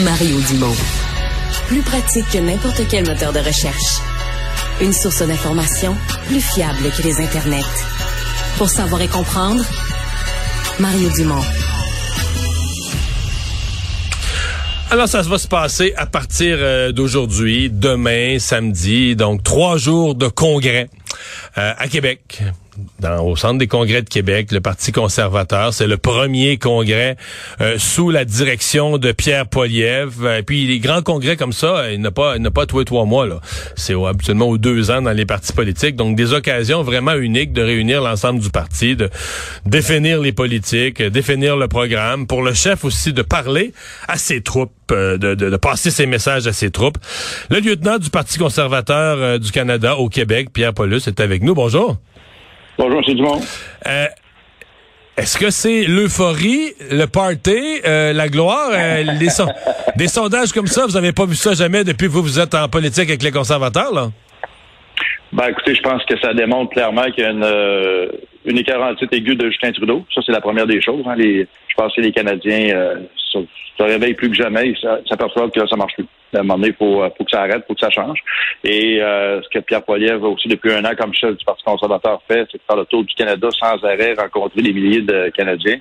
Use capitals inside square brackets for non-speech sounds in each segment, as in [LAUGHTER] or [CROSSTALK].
Mario Dumont. Plus pratique que n'importe quel moteur de recherche. Une source d'information plus fiable que les internets. Pour savoir et comprendre, Mario Dumont. Alors, ça va se passer à partir euh, d'aujourd'hui, demain, samedi, donc trois jours de congrès euh, à Québec dans, au Centre des congrès de Québec, le Parti conservateur. C'est le premier congrès euh, sous la direction de Pierre Poilievre. Et puis les grands congrès comme ça, il n'a pas, pas tous les trois mois. C'est habituellement aux deux ans dans les partis politiques. Donc des occasions vraiment uniques de réunir l'ensemble du parti, de définir les politiques, définir le programme, pour le chef aussi de parler à ses troupes, euh, de, de, passer ses messages à ses troupes. Le lieutenant du Parti conservateur euh, du Canada au Québec, Pierre Paulus, est avec nous. Bonjour. Bonjour, c'est Dumont. Euh, Est-ce que c'est l'euphorie, le party, euh, la gloire, euh, les [LAUGHS] des sondages comme ça, vous avez pas vu ça jamais depuis que vous vous êtes en politique avec les conservateurs, là? Ben, écoutez, je pense que ça démontre clairement qu'il y a une, euh, une écarantite aiguë de Justin Trudeau. Ça, c'est la première des choses. hein. Les, je pense que les Canadiens euh, se, réveillent plus que jamais. Ils s'a- s'aperçoivent que ça marche plus. À un moment donné, il faut, euh, faut que ça arrête, il faut que ça change. Et euh, ce que Pierre Poilievre, aussi depuis un an comme chef du Parti conservateur, fait, c'est de faire le tour du Canada sans arrêt, rencontrer des milliers de Canadiens.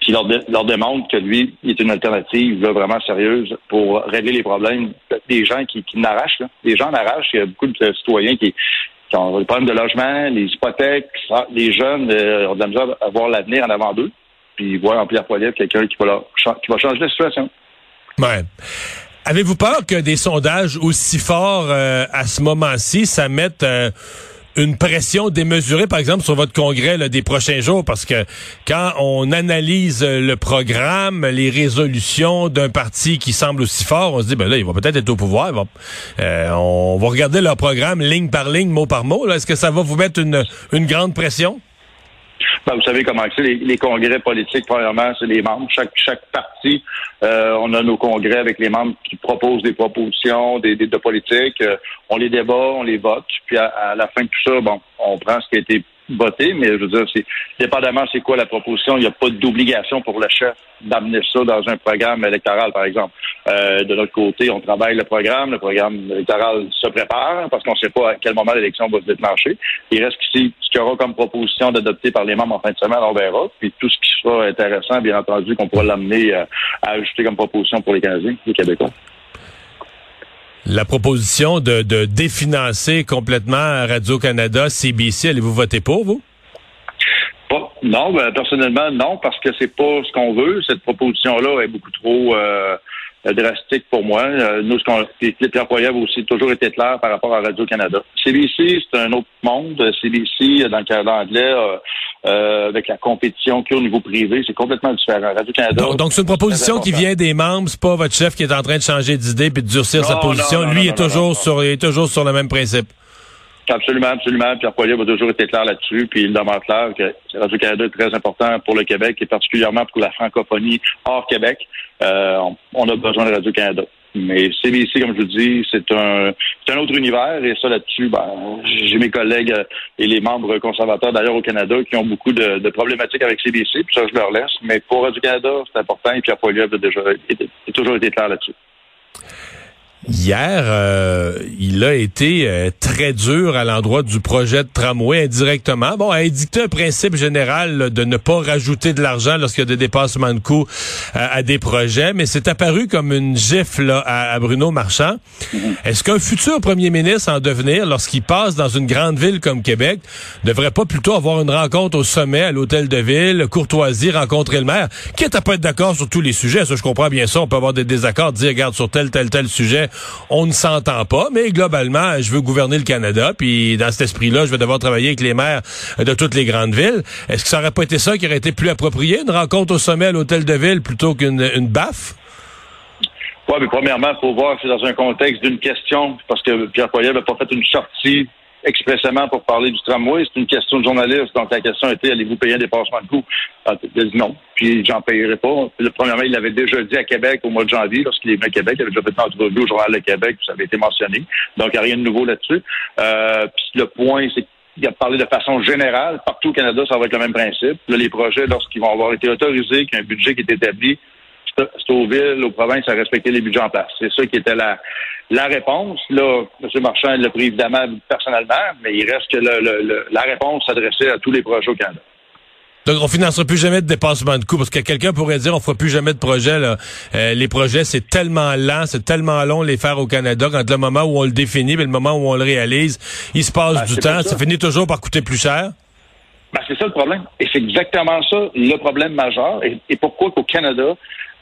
Puis leur, dé- leur démontre que lui, il est une alternative là, vraiment sérieuse pour régler les problèmes des gens qui, qui n'arrachent. là. Des gens n'arrachent. Il y a beaucoup de citoyens qui, qui ont des problèmes de logement, les hypothèques, les jeunes euh, ont de la misère à voir l'avenir en avant d'eux. Puis ils voient en Pierre Poilievre quelqu'un qui va changer la situation. Ouais. Avez-vous peur que des sondages aussi forts euh, à ce moment-ci, ça mette euh, une pression démesurée, par exemple, sur votre congrès là, des prochains jours? Parce que quand on analyse euh, le programme, les résolutions d'un parti qui semble aussi fort, on se dit, ben là, il va peut-être être au pouvoir. euh, on va regarder leur programme ligne par ligne, mot par mot. Est-ce que ça va vous mettre une, une grande pression? Ben, vous savez comment c'est, les, les congrès politiques, premièrement, c'est les membres. Chaque, chaque parti, euh, on a nos congrès avec les membres qui proposent des propositions, des, des de politique. Euh, on les débat, on les vote. Puis à, à la fin de tout ça, bon, on prend ce qui a été voté, mais je veux dire, c'est dépendamment c'est quoi la proposition, il n'y a pas d'obligation pour le chef d'amener ça dans un programme électoral, par exemple. Euh, de notre côté, on travaille le programme, le programme électoral se prépare parce qu'on ne sait pas à quel moment l'élection va se déclencher. Il reste ici ce qu'il y aura comme proposition d'adopter par les membres en fin de semaine, on verra. Puis tout ce qui sera intéressant, bien entendu, qu'on pourra l'amener euh, à ajouter comme proposition pour les Canadiens, les Québécois. La proposition de, de définancer complètement Radio-Canada, CBC, allez-vous voter pour, vous? Pas- non, ben, personnellement, non, parce que c'est pas ce qu'on veut. Cette proposition-là est beaucoup trop euh, drastique pour moi. Euh, nous, ce qu'on, Pierre aussi toujours été clair par rapport à Radio-Canada. CBC, c'est un autre monde. CBC, dans le Canada anglais, euh, euh, avec la compétition qu'il y a au niveau privé, c'est complètement différent. Radio-Canada. Donc, c'est une proposition qui vient des membres, c'est pas votre chef qui est en train de changer d'idée puis de durcir sa position. non, non, Lui, il est toujours sur, il est toujours sur le même principe. Absolument, absolument. Pierre Poilievre a toujours été clair là-dessus, puis il demande clair que Radio-Canada est très important pour le Québec et particulièrement pour la francophonie hors Québec. Euh, on, a besoin de Radio-Canada. Mais CBC, comme je vous dis, c'est un un autre univers et ça là-dessus, ben, j'ai mes collègues euh, et les membres conservateurs d'ailleurs au Canada qui ont beaucoup de, problématiques avec CBC, puis ça je leur laisse. Mais pour Radio-Canada, c'est important et Pierre Poilievre a déjà toujours été clair là-dessus. Hier, euh, il a été euh, très dur à l'endroit du projet de tramway indirectement. Bon, a édicté un principe général là, de ne pas rajouter de l'argent lorsqu'il y a des dépassements de coûts euh, à des projets, mais c'est apparu comme une gifle là, à, à Bruno Marchand. Est-ce qu'un futur premier ministre en devenir, lorsqu'il passe dans une grande ville comme Québec, devrait pas plutôt avoir une rencontre au sommet à l'hôtel de ville, courtoisie, rencontrer le maire, quitte à pas être d'accord sur tous les sujets, ça je comprends bien ça, on peut avoir des désaccords, dire regarde sur tel tel tel sujet, on ne s'entend pas, mais globalement, je veux gouverner le Canada, puis dans cet esprit-là, je vais devoir travailler avec les maires de toutes les grandes villes. Est-ce que ça aurait pas été ça qui aurait été plus approprié, une rencontre au sommet à l'hôtel de ville plutôt qu'une une baffe? Oui, mais premièrement, il faut voir que c'est dans un contexte d'une question, parce que Pierre Poilievre n'a pas fait une sortie expressément pour parler du tramway. C'est une question de journaliste. Donc, la question était, allez-vous payer un dépassement de coût? Ah, Il a dit non. Puis, j'en payerai pas. Le premièrement, il l'avait déjà dit à Québec au mois de janvier, lorsqu'il est venu à Québec. Il avait déjà fait une entrevue au Journal de Québec, puis ça avait été mentionné. Donc, il n'y a rien de nouveau là-dessus. Euh, puis, le point, c'est qu'il a parlé de façon générale. Partout au Canada, ça va être le même principe. Là, les projets, lorsqu'ils vont avoir été autorisés, qu'il y un budget qui est établi, c'est aux villes, aux provinces à respecter les budgets en place. C'est ça qui était la, la réponse. Là, M. Marchand l'a pris évidemment personnellement, mais il reste que le, la réponse s'adressait à tous les projets au Canada. Donc, on financera plus jamais de dépassement de coûts parce que quelqu'un pourrait dire on fera plus jamais de projets. Là. Euh, les projets, c'est tellement lent, c'est tellement long les faire au Canada quand le moment où on le définit, mais le moment où on le réalise, il se passe ben, du temps. Ça. finit toujours par coûter plus cher. Ben, c'est ça le problème. Et c'est exactement ça le problème majeur. Et, et pourquoi qu'au Canada,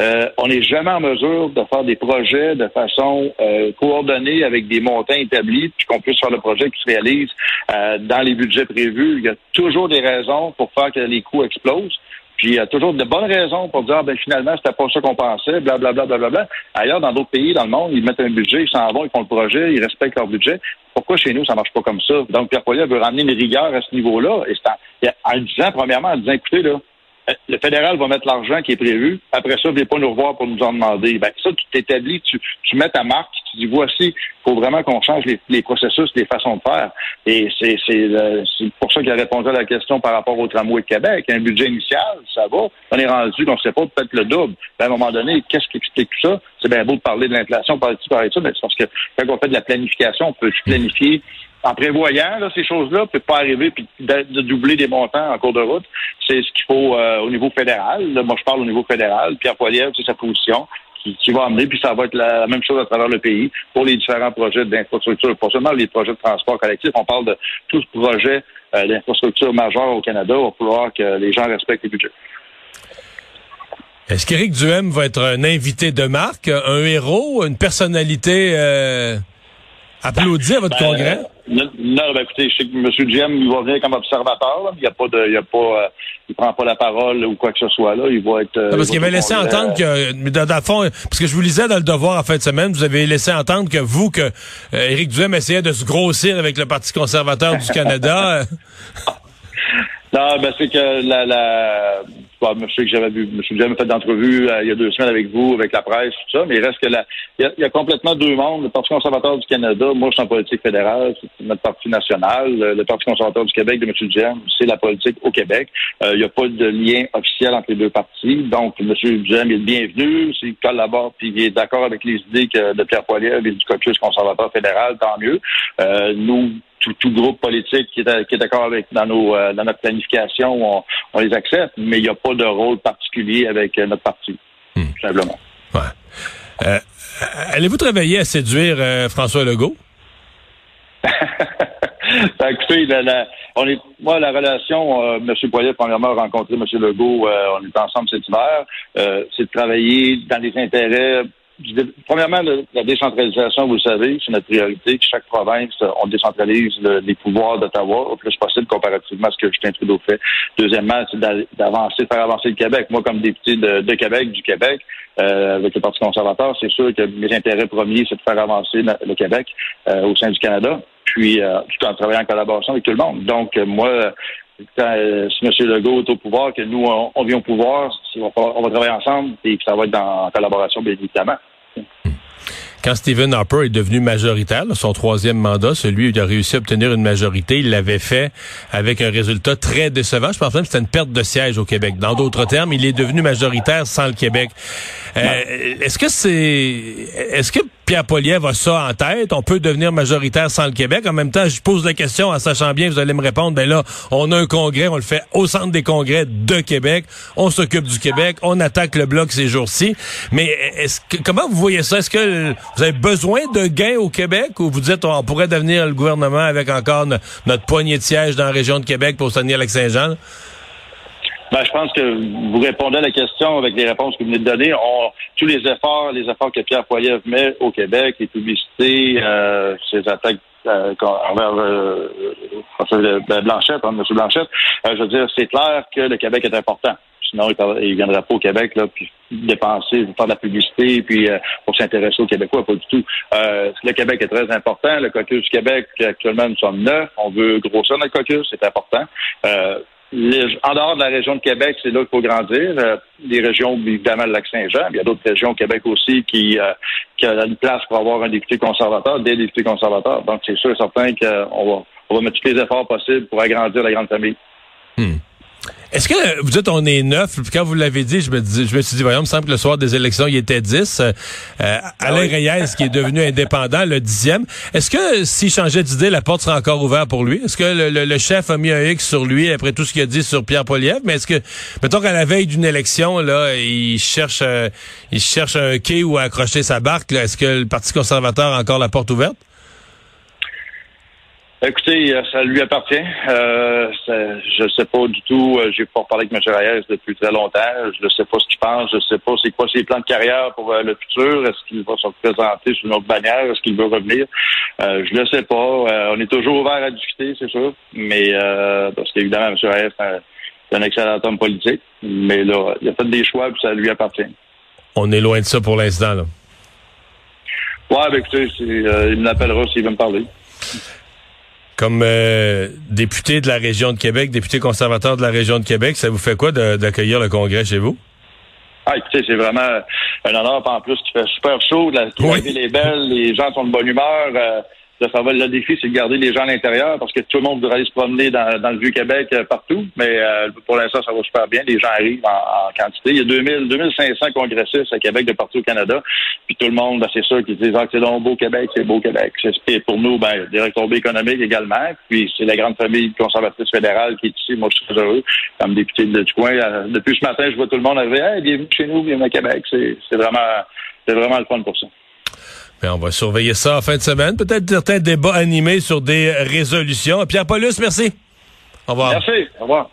euh, on n'est jamais en mesure de faire des projets de façon euh, coordonnée avec des montants établis, puis qu'on puisse faire le projet qui se réalise euh, dans les budgets prévus. Il y a toujours des raisons pour faire que les coûts explosent. Puis il y a toujours de bonnes raisons pour dire ah, ben finalement c'était pas ça qu'on pensait, blablabla. Bla, bla, bla, Ailleurs, dans d'autres pays dans le monde, ils mettent un budget, ils s'en vont, ils font le projet, ils respectent leur budget. Pourquoi chez nous ça marche pas comme ça? Donc Pierre Poilievre veut ramener une rigueur à ce niveau-là, et en, en disant premièrement, en disant écoutez là, le fédéral va mettre l'argent qui est prévu. Après ça, ne pas nous revoir pour nous en demander. Ben, ça, tu t'établis, tu, tu mets ta marque, tu dis voici, faut vraiment qu'on change les, les, processus, les façons de faire. Et c'est, c'est, euh, c'est pour ça qu'il a répondu à la question par rapport au tramway de Québec. Un budget initial, ça va. On est rendu, on ne sait pas, peut-être le double. Ben, à un moment donné, qu'est-ce qui explique tout ça? C'est bien beau de parler de l'inflation, parler de ça, parler de ça, mais c'est parce que quand on fait de la planification, on peut planifier en prévoyant là, ces choses-là, peut pas arriver puis de, doubler des montants en cours de route. C'est ce qu'il faut euh, au niveau fédéral. moi, je parle au niveau fédéral. Pierre Poilievre, c'est sa position qui, va amener, puis ça va être la, même chose à travers le pays pour les différents projets d'infrastructure, pas seulement les projets de transport collectif. On parle de tout ce projet euh, d'infrastructure majeure au Canada. Il va falloir que les gens respectent les budgets. Est-ce qu'Éric Duhem va être un invité de marque, un héros, une personnalité euh, applaudie à votre ben, congrès? Non, ben écoutez, je sais que M. Duhem, il va venir comme observateur. Il n'y a pas de, il y a pas, euh, il prend pas la parole ou quoi que ce soit là. Il va être. Euh, parce qu'il avait laissé entendre que, dans, dans, le fond, parce que je vous lisais dans le Devoir en fin de semaine, vous avez laissé entendre que vous, que euh, Éric Duhem essayait de se grossir avec le Parti conservateur du Canada. [LAUGHS] non, ben c'est que la, la je sais que j'avais vu, jamais fait d'entrevue euh, il y a deux semaines avec vous, avec la presse, tout ça, mais il reste que là, il y, a, complètement deux mondes. Le Parti conservateur du Canada, moi, je suis en politique fédérale, c'est notre parti national. Le, Parti conservateur du Québec de M. Duhem, c'est la politique au Québec. Euh, il n'y a pas de lien officiel entre les deux partis. Donc, M. Duhem est le bienvenu. S'il collabore puis il est d'accord avec les idées que, de Pierre Poilievre et du caucus conservateur fédéral, tant mieux. Euh, nous, tout, groupe politique qui est, qui est d'accord avec dans nos euh, dans notre planification, on, on, les accepte, mais il n'y a pas de rôle particulier avec euh, notre parti, hmm. simplement. Ouais. Euh, allez-vous travailler à séduire François Legault? [LAUGHS] ben, écoutez, la, on est, moi, la relation, M. Poirier, premièrement, a rencontré M. Legault, on est ensemble cet hiver, c'est de travailler dans les intérêts Premièrement, la décentralisation, vous le savez, c'est notre priorité. Chaque province, on décentralise les pouvoirs d'Ottawa au plus possible comparativement à ce que Justin Trudeau fait. Deuxièmement, c'est d'avancer, faire avancer le Québec. Moi, comme député de, Québec, du Québec, euh, avec le Parti conservateur, c'est sûr que mes intérêts premiers, c'est de faire avancer le Québec euh, au sein du Canada, puis euh, tout en travaillant en collaboration avec tout le monde. Donc, moi, quand, si M. Legault est au pouvoir, que nous, on, vient au pouvoir, on va, on va travailler ensemble et ça va être dans, en collaboration, bien évidemment. Quand Stephen Harper est devenu majoritaire, son troisième mandat, celui où il a réussi à obtenir une majorité, il l'avait fait avec un résultat très décevant. Je pense même que c'était une perte de siège au Québec. Dans d'autres termes, il est devenu majoritaire sans le Québec. Euh, est-ce que c'est, est-ce que Pierre Poilievre a ça en tête. On peut devenir majoritaire sans le Québec. En même temps, je pose la question en sachant bien, vous allez me répondre, ben là, on a un congrès, on le fait au centre des congrès de Québec. On s'occupe du Québec. On attaque le bloc ces jours-ci. Mais est-ce que, comment vous voyez ça? Est-ce que vous avez besoin de gains au Québec ou vous dites on pourrait devenir le gouvernement avec encore notre poignée de sièges dans la région de Québec pour soutenir Lac-Saint-Jean? Ben, je pense que vous répondez à la question avec les réponses que vous venez de donner. On, tous les efforts, les efforts que Pierre Poilievre met au Québec, les publicités, euh, ses attaques euh, envers euh, ben, Blanchette, hein, M. Blanchette, euh, je veux dire, c'est clair que le Québec est important. Sinon, il ne viendrait pas au Québec là, dépenser, faire de la publicité, puis euh, pour s'intéresser aux Québécois, pas du tout. le Québec est très important. Le caucus du Québec, actuellement, nous sommes neuf. On veut grossir notre caucus, c'est important en dehors de la région de Québec, c'est là qu'il faut grandir. Euh, les régions, évidemment, le Lac-Saint-Jean, il y a d'autres régions au Québec aussi qui, euh, qui ont une place pour avoir un député conservateur, des députés conservateurs. Donc, c'est sûr et certain qu'on va, on va mettre tous les efforts possibles pour agrandir la grande famille. Hmm. Est-ce que vous dites on est neuf, puis quand vous l'avez dit, je me, dis, je me suis dit, voyons, il me semble que le soir des élections, il était 10. Euh, ah Alain Reyes, qui est devenu [LAUGHS] indépendant, le dixième. Est-ce que s'il changeait d'idée, la porte serait encore ouverte pour lui? Est-ce que le, chef a mis un X sur lui après tout ce qu'il a dit sur Pierre Poliev? Mais est-ce que, mettons qu'à la veille d'une élection, là, il cherche, euh, il cherche un quai où accrocher sa barque, est-ce que le Parti conservateur a encore la porte ouverte? Écoutez, euh, ça lui appartient. Euh, je ne sais pas du tout. Euh, j'ai pas parlé avec M. Reyes depuis très longtemps. Je ne sais pas ce qu'il pense. Je ne sais pas c'est quoi ses plans de carrière pour le futur. Est-ce qu'il va se représenter sous une autre bannière? Est-ce qu'il veut revenir? je ne le sais pas. on est toujours ouvert à discuter, c'est sûr. Mais parce qu'évidemment, M. Reyes est un, excellent homme politique. Mais là, il a fait des choix et ça lui appartient. On est loin de ça pour l'instant. Oui, ben, écoutez, il m'appellera s'il veut me parler. Comme euh, député de la région de Québec, député conservateur de la région de Québec, ça vous fait quoi d'accueillir le congrès chez vous? Ah, écoutez, c'est vraiment un honneur. En plus, qui fait super chaud. La, ville est belle, les gens sont de bonne humeur. Euh, le défi, c'est de garder les gens à l'intérieur parce que tout le monde voudrait aller se promener dans, le Vieux-Québec euh, partout. Mais euh, pour l'instant, ça va super bien. Les gens arrivent en, quantité. Il y a 2000, 2500 congressistes à Québec de partout au Canada. Puis tout le monde, ben, c'est sûr qu'ils disent ah, c'est donc beau Québec, c'est beau Québec. C'est pour nous, ben, des retombées économiques également. Puis c'est la grande famille conservatrice fédérale qui est ici. Moi, je suis très heureux comme député de, du coin. Euh, depuis ce matin, je vois tout le monde arriver. Hey, bienvenue chez nous, bienvenue à Québec. C'est vraiment, c'est vraiment le fun pour ça. On va surveiller ça en fin de semaine. Peut-être certains débats animés sur des résolutions. Pierre Paulus, merci. Au revoir. Merci. Au revoir.